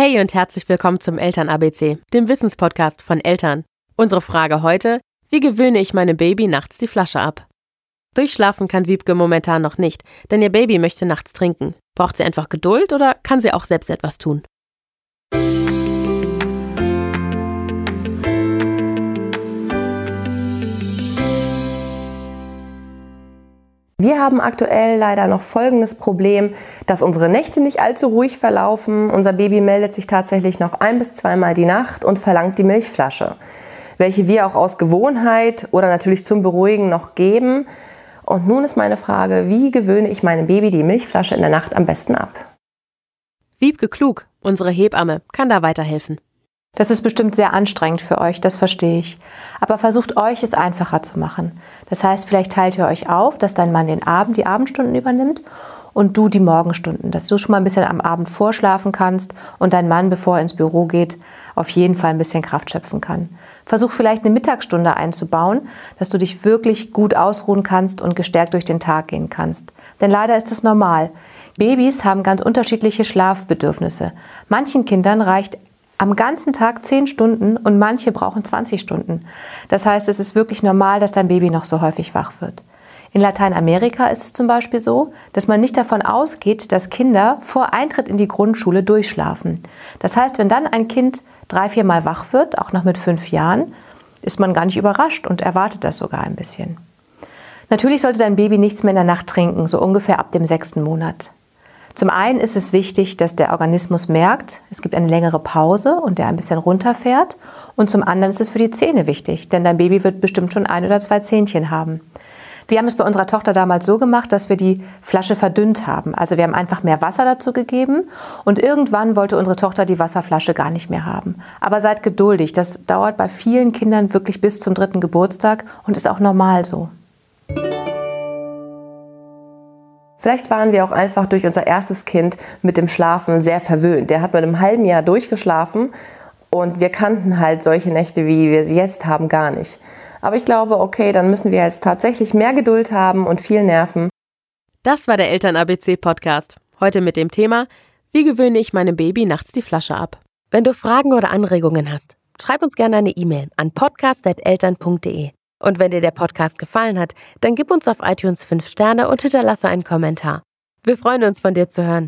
Hey und herzlich willkommen zum Eltern ABC, dem Wissenspodcast von Eltern. Unsere Frage heute: Wie gewöhne ich meinem Baby nachts die Flasche ab? Durchschlafen kann Wiebke momentan noch nicht, denn ihr Baby möchte nachts trinken. Braucht sie einfach Geduld oder kann sie auch selbst etwas tun? Wir haben aktuell leider noch folgendes Problem, dass unsere Nächte nicht allzu ruhig verlaufen. Unser Baby meldet sich tatsächlich noch ein bis zweimal die Nacht und verlangt die Milchflasche, welche wir auch aus Gewohnheit oder natürlich zum Beruhigen noch geben. Und nun ist meine Frage, wie gewöhne ich meinem Baby die Milchflasche in der Nacht am besten ab? Wiebke Klug, unsere Hebamme, kann da weiterhelfen. Das ist bestimmt sehr anstrengend für euch, das verstehe ich. Aber versucht euch es einfacher zu machen. Das heißt, vielleicht teilt ihr euch auf, dass dein Mann den Abend, die Abendstunden übernimmt und du die Morgenstunden, dass du schon mal ein bisschen am Abend vorschlafen kannst und dein Mann, bevor er ins Büro geht, auf jeden Fall ein bisschen Kraft schöpfen kann. Versuch vielleicht eine Mittagsstunde einzubauen, dass du dich wirklich gut ausruhen kannst und gestärkt durch den Tag gehen kannst. Denn leider ist es normal. Babys haben ganz unterschiedliche Schlafbedürfnisse. Manchen Kindern reicht am ganzen Tag 10 Stunden und manche brauchen 20 Stunden. Das heißt, es ist wirklich normal, dass dein Baby noch so häufig wach wird. In Lateinamerika ist es zum Beispiel so, dass man nicht davon ausgeht, dass Kinder vor Eintritt in die Grundschule durchschlafen. Das heißt, wenn dann ein Kind drei, vier Mal wach wird, auch noch mit fünf Jahren, ist man gar nicht überrascht und erwartet das sogar ein bisschen. Natürlich sollte dein Baby nichts mehr in der Nacht trinken, so ungefähr ab dem sechsten Monat. Zum einen ist es wichtig, dass der Organismus merkt, es gibt eine längere Pause und der ein bisschen runterfährt. Und zum anderen ist es für die Zähne wichtig, denn dein Baby wird bestimmt schon ein oder zwei Zähnchen haben. Wir haben es bei unserer Tochter damals so gemacht, dass wir die Flasche verdünnt haben. Also wir haben einfach mehr Wasser dazu gegeben und irgendwann wollte unsere Tochter die Wasserflasche gar nicht mehr haben. Aber seid geduldig, das dauert bei vielen Kindern wirklich bis zum dritten Geburtstag und ist auch normal so. Vielleicht waren wir auch einfach durch unser erstes Kind mit dem Schlafen sehr verwöhnt. Der hat mit einem halben Jahr durchgeschlafen und wir kannten halt solche Nächte, wie wir sie jetzt haben, gar nicht. Aber ich glaube, okay, dann müssen wir jetzt tatsächlich mehr Geduld haben und viel Nerven. Das war der Eltern-ABC-Podcast. Heute mit dem Thema: Wie gewöhne ich meinem Baby nachts die Flasche ab? Wenn du Fragen oder Anregungen hast, schreib uns gerne eine E-Mail an podcast.eltern.de. Und wenn dir der Podcast gefallen hat, dann gib uns auf iTunes 5 Sterne und hinterlasse einen Kommentar. Wir freuen uns, von dir zu hören.